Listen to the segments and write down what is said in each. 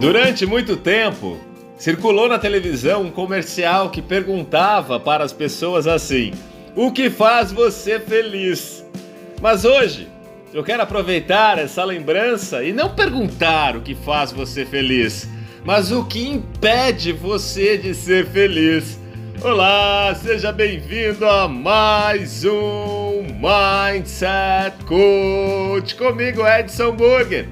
Durante muito tempo, circulou na televisão um comercial que perguntava para as pessoas assim: O que faz você feliz? Mas hoje, eu quero aproveitar essa lembrança e não perguntar o que faz você feliz, mas o que impede você de ser feliz. Olá, seja bem-vindo a mais um Mindset Coach comigo, Edson Burger.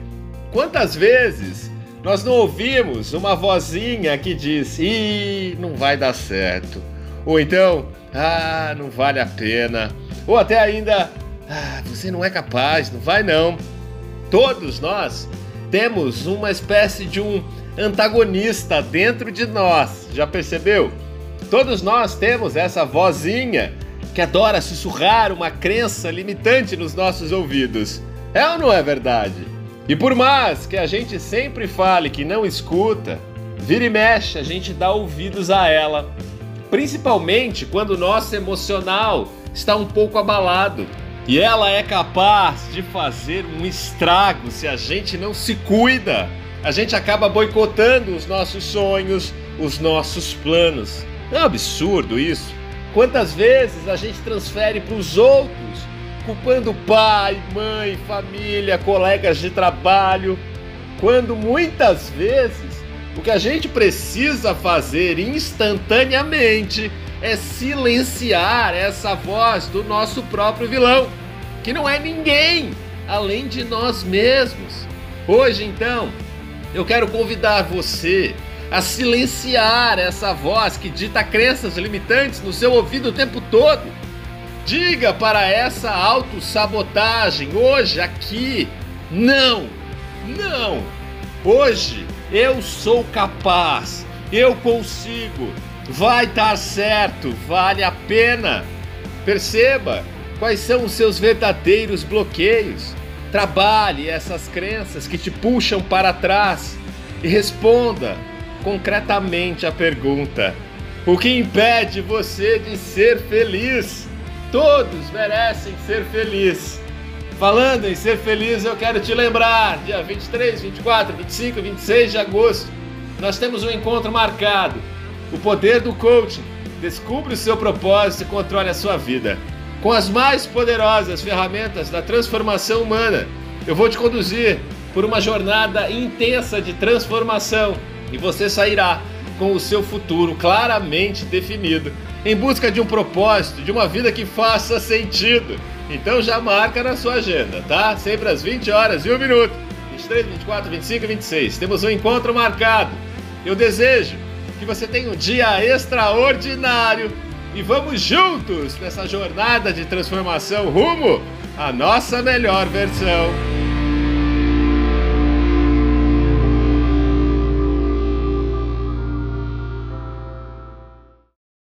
Quantas vezes nós não ouvimos uma vozinha que diz: Ih, não vai dar certo. Ou então, ah, não vale a pena. Ou até ainda, ah, você não é capaz, não vai não. Todos nós temos uma espécie de um antagonista dentro de nós, já percebeu? Todos nós temos essa vozinha que adora sussurrar uma crença limitante nos nossos ouvidos. É ou não é verdade? E por mais que a gente sempre fale que não escuta, vira e mexe, a gente dá ouvidos a ela. Principalmente quando o nosso emocional está um pouco abalado. E ela é capaz de fazer um estrago se a gente não se cuida. A gente acaba boicotando os nossos sonhos, os nossos planos. É um absurdo isso. Quantas vezes a gente transfere para os outros culpando pai, mãe, família, colegas de trabalho, quando muitas vezes o que a gente precisa fazer instantaneamente é silenciar essa voz do nosso próprio vilão, que não é ninguém além de nós mesmos. Hoje, então, eu quero convidar você a silenciar essa voz que dita crenças limitantes no seu ouvido o tempo todo Diga para essa autossabotagem hoje aqui: não, não. Hoje eu sou capaz, eu consigo, vai dar certo, vale a pena. Perceba quais são os seus verdadeiros bloqueios. Trabalhe essas crenças que te puxam para trás e responda concretamente a pergunta: o que impede você de ser feliz? Todos merecem ser felizes. Falando em ser feliz, eu quero te lembrar: dia 23, 24, 25 26 de agosto, nós temos um encontro marcado. O poder do coaching. Descubra o seu propósito e controle a sua vida. Com as mais poderosas ferramentas da transformação humana, eu vou te conduzir por uma jornada intensa de transformação e você sairá com o seu futuro claramente definido em busca de um propósito, de uma vida que faça sentido. Então já marca na sua agenda, tá? Sempre às 20 horas e 1 minuto. 23, 24, 25 e 26. Temos um encontro marcado. Eu desejo que você tenha um dia extraordinário e vamos juntos nessa jornada de transformação rumo à nossa melhor versão.